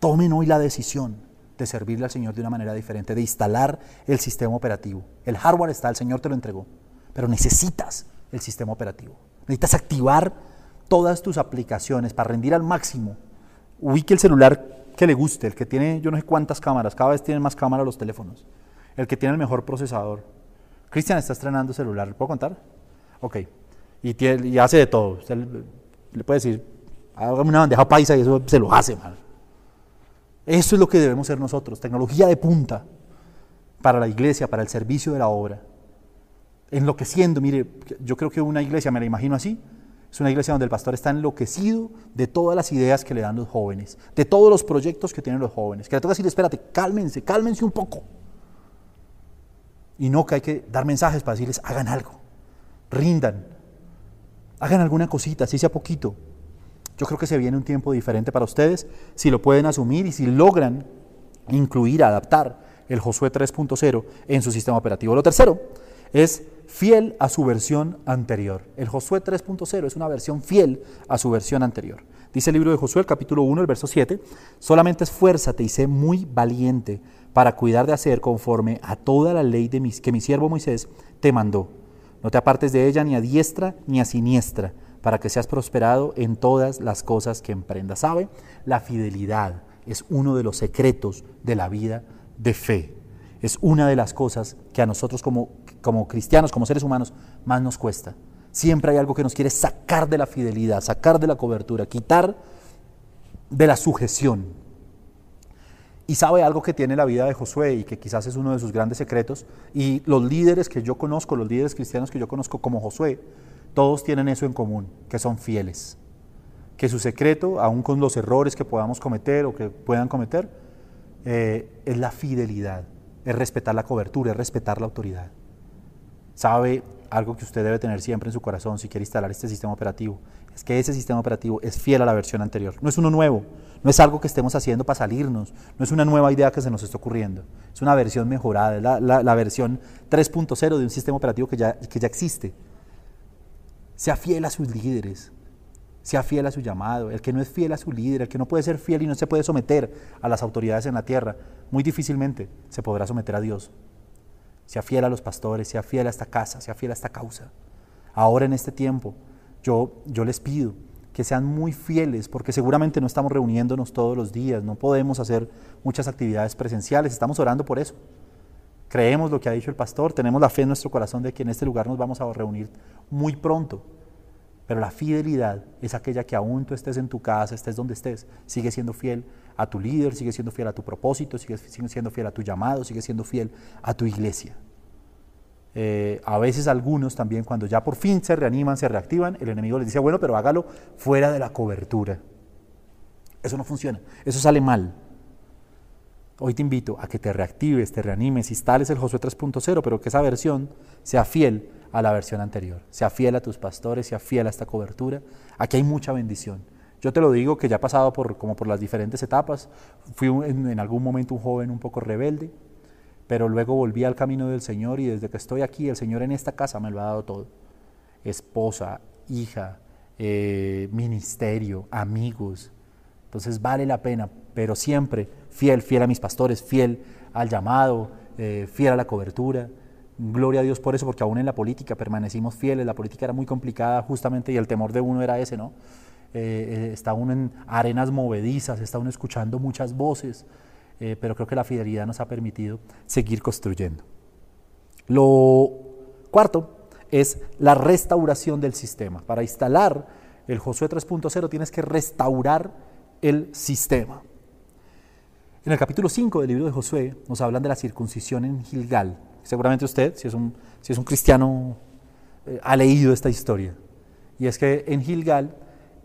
Tomen hoy la decisión de servirle al Señor de una manera diferente, de instalar el sistema operativo. El hardware está, el Señor te lo entregó, pero necesitas el sistema operativo. Necesitas activar todas tus aplicaciones para rendir al máximo. Ubique el celular que le guste, el que tiene yo no sé cuántas cámaras, cada vez tienen más cámaras los teléfonos, el que tiene el mejor procesador. Cristian está estrenando celular, ¿le puedo contar? Ok, y, hace de todo. Usted le puede decir, hágame una bandeja paisa y eso se lo hace, mal. Eso es lo que debemos ser nosotros, tecnología de punta para la iglesia, para el servicio de la obra. Enloqueciendo, mire, yo creo que una iglesia, me la imagino así, es una iglesia donde el pastor está enloquecido de todas las ideas que le dan los jóvenes, de todos los proyectos que tienen los jóvenes, que le toca decir, espérate, cálmense, cálmense un poco. Y no que hay que dar mensajes para decirles, hagan algo, rindan, hagan alguna cosita, si sea poquito. Yo creo que se viene un tiempo diferente para ustedes si lo pueden asumir y si logran incluir, adaptar el Josué 3.0 en su sistema operativo. Lo tercero es fiel a su versión anterior. El Josué 3.0 es una versión fiel a su versión anterior. Dice el libro de Josué, el capítulo 1, el verso 7, solamente esfuérzate y sé muy valiente para cuidar de hacer conforme a toda la ley de mis, que mi siervo Moisés te mandó no te apartes de ella ni a diestra ni a siniestra, para que seas prosperado en todas las cosas que emprendas. ¿Sabe? La fidelidad es uno de los secretos de la vida de fe. Es una de las cosas que a nosotros como, como cristianos, como seres humanos, más nos cuesta. Siempre hay algo que nos quiere sacar de la fidelidad, sacar de la cobertura, quitar de la sujeción. Y sabe algo que tiene la vida de Josué y que quizás es uno de sus grandes secretos. Y los líderes que yo conozco, los líderes cristianos que yo conozco como Josué, todos tienen eso en común, que son fieles. Que su secreto, aun con los errores que podamos cometer o que puedan cometer, eh, es la fidelidad, es respetar la cobertura, es respetar la autoridad. Sabe algo que usted debe tener siempre en su corazón si quiere instalar este sistema operativo, es que ese sistema operativo es fiel a la versión anterior. No es uno nuevo, no es algo que estemos haciendo para salirnos, no es una nueva idea que se nos está ocurriendo, es una versión mejorada, es la, versión 3.0 de un sistema operativo que ya, que ya existe. Sea fiel a sus líderes, sea fiel a su llamado. El que no es fiel a su líder, el que no puede ser fiel y no se puede someter a las autoridades en la tierra, muy difícilmente se podrá someter a Dios. Sea fiel a los pastores, sea fiel a esta casa, sea fiel a esta causa. Ahora en este tiempo, yo, yo les pido que sean muy fieles, porque seguramente no estamos reuniéndonos todos los días, no podemos hacer muchas actividades presenciales, estamos orando por eso. Creemos lo que ha dicho el pastor, tenemos la fe en nuestro corazón de que en este lugar nos vamos a reunir muy pronto. Pero la fidelidad es aquella que aún tú estés en tu casa, estés donde estés, sigue siendo fiel a tu líder, sigue siendo fiel a tu propósito, sigue siendo fiel a tu llamado, sigue siendo fiel a tu iglesia. Eh, a veces algunos también cuando ya por fin se reaniman, se reactivan, el enemigo les dice, bueno, pero hágalo fuera de la cobertura. Eso no funciona, eso sale mal. Hoy te invito a que te reactives, te reanimes, instales el Josué 3.0, pero que esa versión sea fiel a la versión anterior, sea fiel a tus pastores, sea fiel a esta cobertura. Aquí hay mucha bendición. Yo te lo digo que ya he pasado por, como por las diferentes etapas. Fui en, algún momento un joven un poco rebelde, pero luego volví al camino del Señor y desde que estoy aquí, el Señor en esta casa me lo ha dado todo. Esposa, hija, eh, ministerio, amigos. Entonces vale la pena, pero siempre fiel, fiel a mis pastores, fiel al llamado, eh, fiel a la cobertura. Gloria a Dios por eso, porque aún en la política permanecimos fieles. La política era muy complicada justamente y el temor de uno era ese, ¿no? Eh, está uno en arenas movedizas, está uno escuchando muchas voces, pero creo que la fidelidad nos ha permitido seguir construyendo. Lo cuarto es la restauración del sistema. Para instalar el Josué 3.0 tienes que restaurar el sistema. En el capítulo 5 del libro de Josué nos hablan de la circuncisión en Gilgal. Seguramente usted, si es un, si es un cristiano, eh, ha leído esta historia. Y es que en Gilgal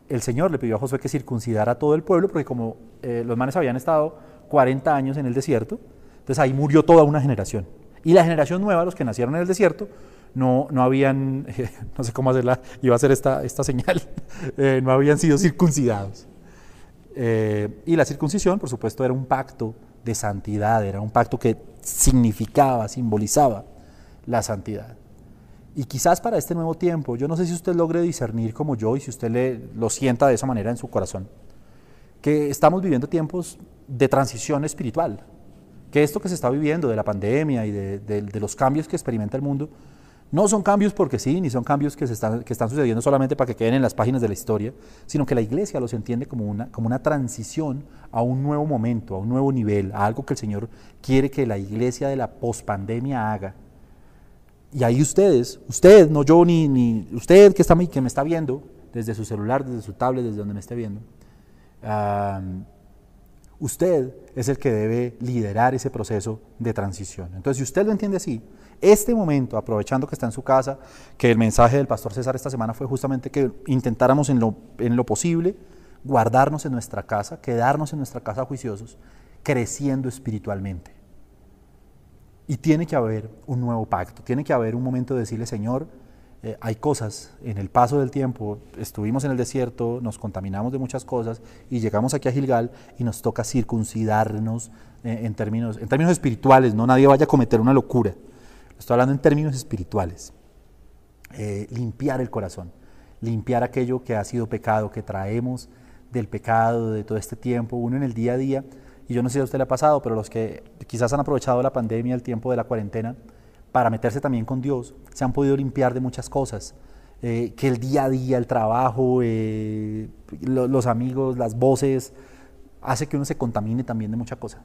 el Señor le pidió a Josué que circuncidara a todo el pueblo, porque como eh, los manes habían estado 40 años en el desierto, entonces ahí murió toda una generación. Y la generación nueva, los que nacieron en el desierto, no, no habían, no sé cómo hacerla, iba a hacer esta, esta señal, eh, no habían sido circuncidados. Eh, y la circuncisión, por supuesto, era un pacto de santidad, era un pacto que significaba, simbolizaba la santidad. Y quizás para este nuevo tiempo, yo no sé si usted logre discernir como yo y si usted le, lo sienta de esa manera en su corazón, que estamos viviendo tiempos de transición espiritual, que esto que se está viviendo de la pandemia y de, de los cambios que experimenta el mundo, no son cambios porque sí, ni son cambios que, están, sucediendo solamente para que queden en las páginas de la historia, sino que la iglesia los entiende como una, transición a un nuevo momento, a un nuevo nivel, a algo que el Señor quiere que la iglesia de la pospandemia haga. Y ahí ustedes, usted, no yo ni, usted que, está, que me está viendo, desde su celular, desde su tablet, desde donde me esté viendo, usted es el que debe liderar ese proceso de transición. Entonces, si usted lo entiende así, este momento, aprovechando que está en su casa, que el mensaje del pastor César esta semana fue justamente que intentáramos en lo, en posible guardarnos en nuestra casa, quedarnos en nuestra casa juiciosos, creciendo espiritualmente. Y tiene que haber un nuevo pacto, tiene que haber un momento de decirle, Señor, eh, hay cosas, en el paso del tiempo, estuvimos en el desierto, nos contaminamos de muchas cosas y llegamos aquí a Gilgal y nos toca circuncidarnos eh, en, términos, en términos espirituales, no nadie vaya a cometer una locura. Estoy hablando en términos espirituales. Eh, limpiar el corazón, limpiar aquello que ha sido pecado, que traemos del pecado de todo este tiempo, uno en el día a día. Y yo no sé si a usted le ha pasado, pero los que quizás han aprovechado la pandemia, el tiempo de la cuarentena, para meterse también con Dios, se han podido limpiar de muchas cosas. Eh, que el día a día, el trabajo, eh, los amigos, las voces, hace que uno se contamine también de mucha cosa.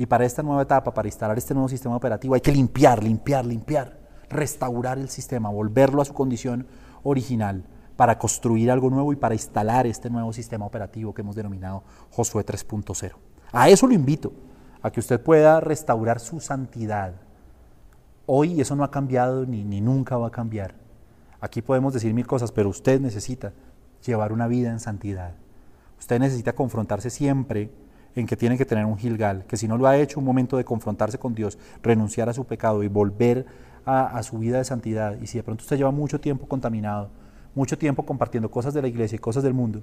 Y para esta nueva etapa, para instalar este nuevo sistema operativo, hay que limpiar, limpiar, limpiar, restaurar el sistema, volverlo a su condición original para construir algo nuevo y para instalar este nuevo sistema operativo que hemos denominado Josué 3.0. A eso lo invito, a que usted pueda restaurar su santidad. Hoy eso no ha cambiado ni, ni nunca va a cambiar. Aquí podemos decir mil cosas, pero usted necesita llevar una vida en santidad. Usted necesita confrontarse siempre en que tiene que tener un Gilgal, que si no lo ha hecho, un momento de confrontarse con Dios, renunciar a su pecado y volver a, su vida de santidad. Y si de pronto usted lleva mucho tiempo contaminado, mucho tiempo compartiendo cosas de la iglesia y cosas del mundo,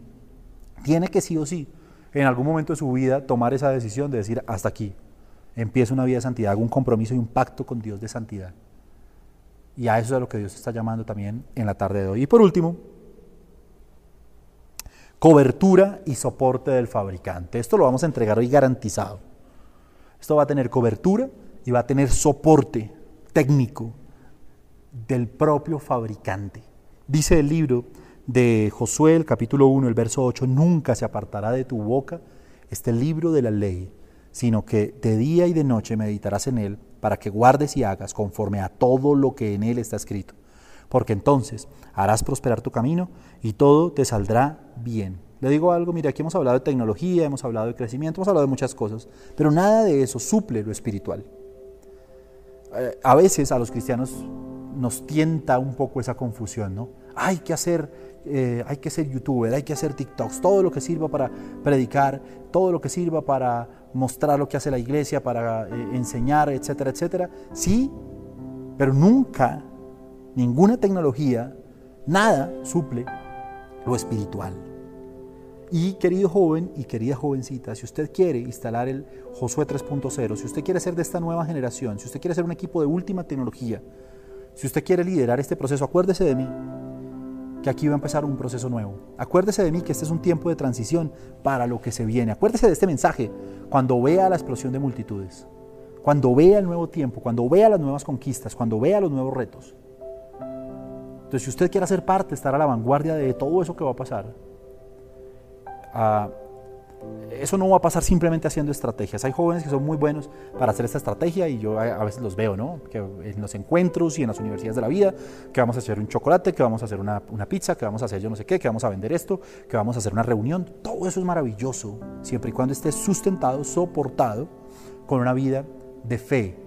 tiene que sí o sí, en algún momento de su vida, tomar esa decisión de decir, hasta aquí, empiezo una vida de santidad, hago un compromiso y un pacto con Dios de santidad. Y a eso es a lo que Dios está llamando también en la tarde de hoy. Y por último, cobertura y soporte del fabricante. Esto lo vamos a entregar hoy garantizado. Esto va a tener cobertura y va a tener soporte técnico del propio fabricante. Dice el libro de Josué, el capítulo 1, el verso 8, nunca se apartará de tu boca este libro de la ley, sino que de día y de noche meditarás en él para que guardes y hagas conforme a todo lo que en él está escrito porque entonces harás prosperar tu camino y todo te saldrá bien. Le digo algo, mire, aquí hemos hablado de tecnología, hemos hablado de crecimiento, hemos hablado de muchas cosas, pero nada de eso suple lo espiritual. Eh, a veces a los cristianos nos tienta un poco esa confusión, ¿no? hay que hacer, eh, hay que ser youtuber, hay que hacer TikToks, todo lo que sirva para predicar, todo lo que sirva para mostrar lo que hace la iglesia, para eh, enseñar, etcétera, etcétera. Sí, pero nunca, ninguna tecnología, nada suple lo espiritual. Y querido joven y querida jovencita, si usted quiere instalar el Josué 3.0, si usted quiere ser de esta nueva generación, si usted quiere ser un equipo de última tecnología, si usted quiere liderar este proceso, acuérdese de mí, que aquí va a empezar un proceso nuevo. Acuérdese de mí que este es un tiempo de transición para lo que se viene. Acuérdese de este mensaje cuando vea la explosión de multitudes, cuando vea el nuevo tiempo, cuando vea las nuevas conquistas, cuando vea los nuevos retos. Entonces, si usted quiere ser parte, estar a la vanguardia de todo eso que va a pasar, eso no va a pasar simplemente haciendo estrategias. Hay jóvenes que son muy buenos para hacer esta estrategia y yo a, veces los veo, ¿no? En los encuentros y en las universidades de la vida, que vamos a hacer un chocolate, que vamos a hacer una, una pizza, que vamos a hacer yo no sé qué, que vamos a vender esto, que vamos a hacer una reunión. Todo eso es maravilloso, siempre y cuando esté sustentado, soportado con una vida de fe,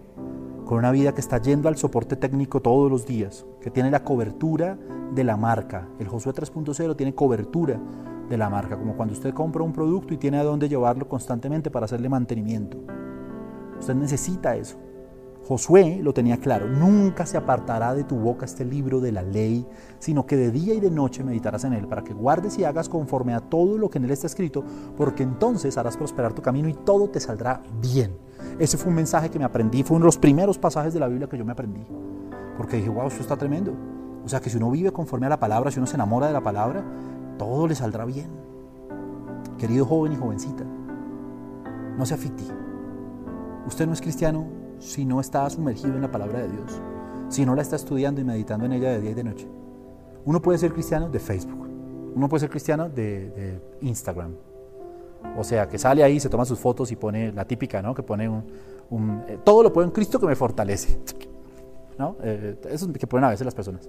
con una vida que está yendo al soporte técnico todos los días, que tiene la cobertura de la marca. El Josué 3.0 tiene cobertura de la marca, como cuando usted compra un producto y tiene a dónde llevarlo constantemente para hacerle mantenimiento. Usted necesita eso. Josué lo tenía claro, nunca se apartará de tu boca este libro de la ley, sino que de día y de noche meditarás en él, para que guardes y hagas conforme a todo lo que en él está escrito, porque entonces harás prosperar tu camino y todo te saldrá bien. Ese fue un mensaje que me aprendí, fue uno de los primeros pasajes de la Biblia que yo me aprendí, porque dije, wow, esto está tremendo. O sea que si uno vive conforme a la palabra, si uno se enamora de la palabra, todo le saldrá bien. Querido joven y jovencita, no se afecte. Usted no es cristiano si no está sumergido en la palabra de Dios, si no la está estudiando y meditando en ella de día y de noche. Uno puede ser cristiano de Facebook, uno puede ser cristiano de, Instagram. O sea, que sale ahí, se toma sus fotos y pone la típica, ¿no? Que pone un... Eh, todo lo puedo en Cristo que me fortalece. ¿No? Eh, eso es que ponen a veces las personas.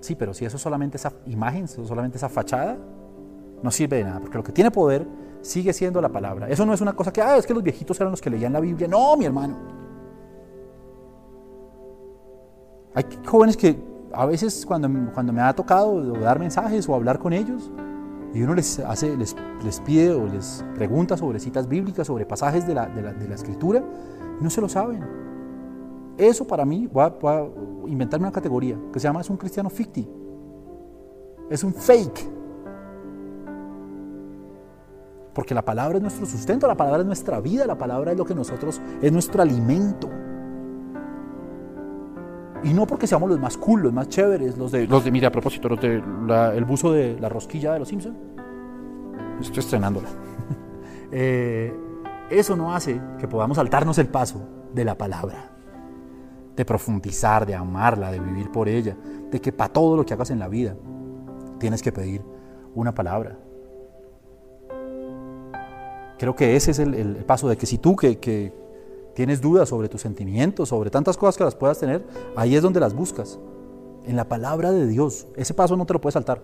Sí, pero si eso es solamente esa imagen, solamente esa fachada, no sirve de nada, porque lo que tiene poder sigue siendo la palabra. Eso no es una cosa que, ah, es que los viejitos eran los que leían la Biblia. No, mi hermano. Hay jóvenes que a veces cuando, cuando me ha tocado dar mensajes o hablar con ellos, y uno les, hace, les, les pide o les pregunta sobre citas bíblicas, sobre pasajes de la, de la, de la escritura, no se lo saben. Eso para mí, voy a, inventarme una categoría que se llama es un cristiano ficti. Es un fake. Porque la palabra es nuestro sustento, la palabra es nuestra vida, la palabra es lo que nosotros, es nuestro alimento. Y no porque seamos los más cool, los más chéveres, los de, los de mira, a propósito, los de el buzo de la rosquilla de los Simpsons. Estoy estrenándola. Eh, eso no hace que podamos saltarnos el paso de la palabra de profundizar, de amarla, de vivir por ella, de que para todo lo que hagas en la vida tienes que pedir una palabra. Creo que ese es el, paso de que si tú que, que, tienes dudas sobre tus sentimientos, sobre tantas cosas que las puedas tener, ahí es donde las buscas, en la palabra de Dios. Ese paso no te lo puedes saltar.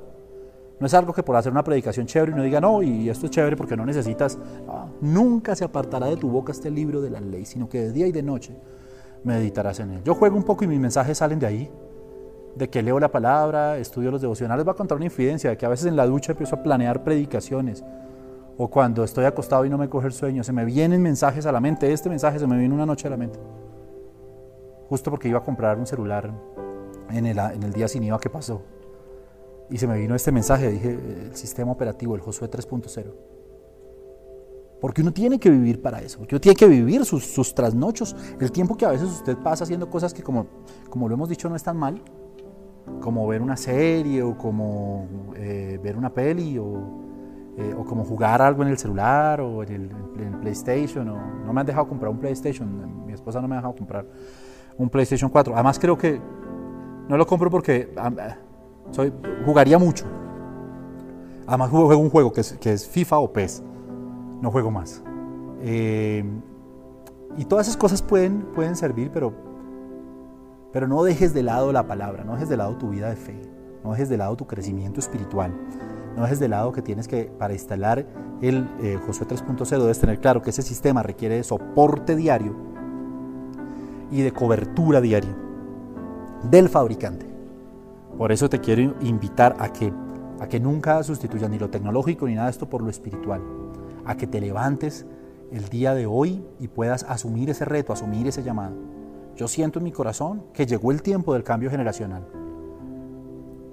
No es algo que por hacer una predicación chévere y no diga, no, y esto es chévere porque no necesitas. Ah, nunca se apartará de tu boca este libro de la ley, sino que de día y de noche meditarás en él. Yo juego un poco y mis mensajes salen de ahí, de que leo la palabra, estudio los devocionales. Va a contar una infidencia, de que a veces en la ducha empiezo a planear predicaciones. O cuando estoy acostado y no me coge el sueño, se me vienen mensajes a la mente. Este mensaje se me viene una noche a la mente. Justo porque iba a comprar un celular en el, en el día sin IVA que pasó. Y se me vino este mensaje, dije, el sistema operativo, el Josué 3.0. Porque uno tiene que vivir para eso, porque uno tiene que vivir sus, sus trasnochos, el tiempo que a veces usted pasa haciendo cosas que como, como lo hemos dicho no están mal, como ver una serie o como eh, ver una peli o, eh, o, como jugar algo en el celular o en el, PlayStation. O, no me han dejado comprar un PlayStation, mi esposa no me ha dejado comprar un PlayStation 4. Además creo que no lo compro porque soy, jugaría mucho. Además juego un juego que es, que es FIFA o PES no juego más. Eh, y todas esas cosas pueden, pueden servir, pero, pero no dejes de lado la palabra, no dejes de lado tu vida de fe, no dejes de lado tu crecimiento espiritual, no dejes de lado que tienes que, para instalar el eh, Josué 3.0, debes tener claro que ese sistema requiere de soporte diario y de cobertura diaria del fabricante. Por eso te quiero invitar a que, a que nunca sustituyas ni lo tecnológico ni nada de esto por lo espiritual, a que te levantes el día de hoy y puedas asumir ese reto, asumir ese llamado. Yo siento en mi corazón que llegó el tiempo del cambio generacional.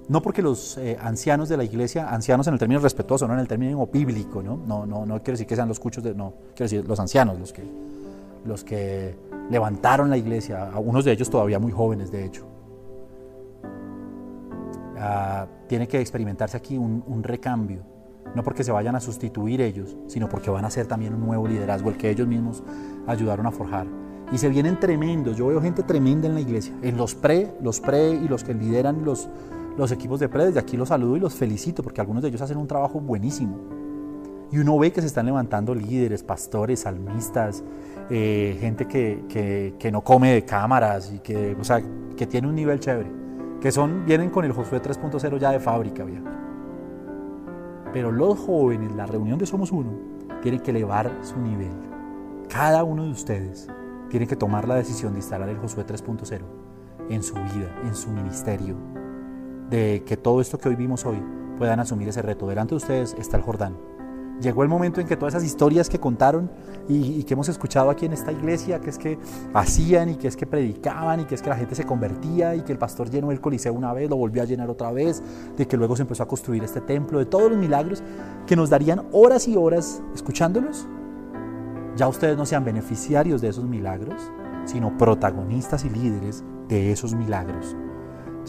No porque los eh, ancianos de la iglesia, ancianos en el término respetuoso, no en el término bíblico, ¿no? No, no, quiero decir que sean los cuchos, de, no, quiero decir los ancianos, los que, los que levantaron la iglesia, algunos de ellos todavía muy jóvenes, de hecho. Ah, tiene que experimentarse aquí un, un recambio, no porque se vayan a sustituir ellos, sino porque van a ser también un nuevo liderazgo, el que ellos mismos ayudaron a forjar. Y se vienen tremendos, yo veo gente tremenda en la iglesia, en los pre, los pre y los que lideran los, los equipos de pre, desde aquí los saludo y los felicito porque algunos de ellos hacen un trabajo buenísimo. Y uno ve que se están levantando líderes, pastores, salmistas, eh, gente que, que, no come de cámaras y que, o sea, que tiene un nivel chévere, que son, vienen con el Josué 3.0 ya de fábrica. ¿vía? Pero los jóvenes, la reunión de Somos Uno, tienen que elevar su nivel. Cada uno de ustedes tiene que tomar la decisión de instalar el Josué 3.0 en su vida, en su ministerio, de que todo esto que hoy vimos hoy puedan asumir ese reto. Delante de ustedes está el Jordán. Llegó el momento en que todas esas historias que contaron y, que hemos escuchado aquí en esta iglesia, que es que hacían y que es que predicaban y que es que la gente se convertía y que el pastor llenó el coliseo una vez, lo volvió a llenar otra vez, de que luego se empezó a construir este templo, de todos los milagros que nos darían horas y horas escuchándolos, ya ustedes no sean beneficiarios de esos milagros, sino protagonistas y líderes de esos milagros.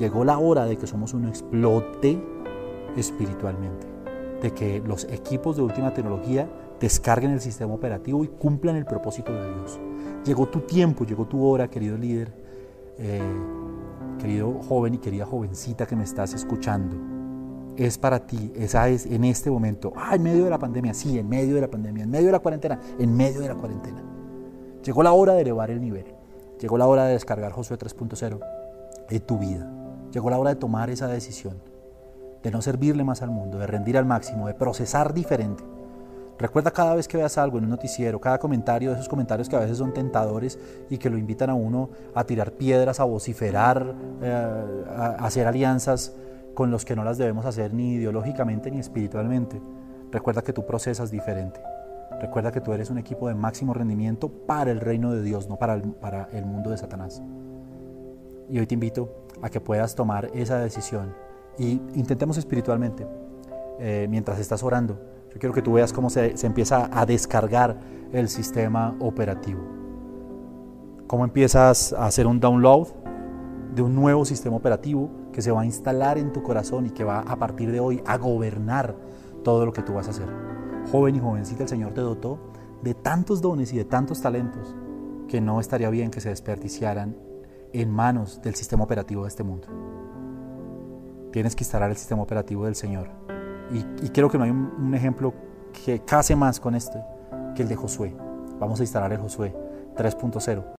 Llegó la hora de que somos uno explote espiritualmente, de que los equipos de última tecnología descarguen el sistema operativo y cumplan el propósito de Dios. Llegó tu tiempo, llegó tu hora, querido líder, eh, querido joven y querida jovencita que me estás escuchando. Es para ti, esa es en este momento, ah, en medio de la pandemia, sí, en medio de la pandemia, en medio de la cuarentena, en medio de la cuarentena. Llegó la hora de elevar el nivel, llegó la hora de descargar Josué 3.0 en tu vida. Llegó la hora de tomar esa decisión, de no servirle más al mundo, de rendir al máximo, de procesar diferente. Recuerda cada vez que veas algo en un noticiero, cada comentario de esos comentarios que a veces son tentadores y que lo invitan a uno a tirar piedras, a vociferar, eh, a hacer alianzas con los que no las debemos hacer ni ideológicamente ni espiritualmente. Recuerda que tú procesas diferente. Recuerda que tú eres un equipo de máximo rendimiento para el reino de Dios, no para para el mundo de Satanás. Y hoy te invito a que puedas tomar esa decisión y intentemos espiritualmente, eh, mientras estás orando, yo quiero que tú veas cómo se, se empieza a descargar el sistema operativo. Cómo empiezas a hacer un download de un nuevo sistema operativo que se va a instalar en tu corazón y que va a partir de hoy a gobernar todo lo que tú vas a hacer. Joven y jovencita, el Señor te dotó de tantos dones y de tantos talentos que no estaría bien que se desperdiciaran en manos del sistema operativo de este mundo. Tienes que instalar el sistema operativo del Señor. Y, creo que no hay un, ejemplo que case más con este que el de Josué. Vamos a instalar el Josué 3.0.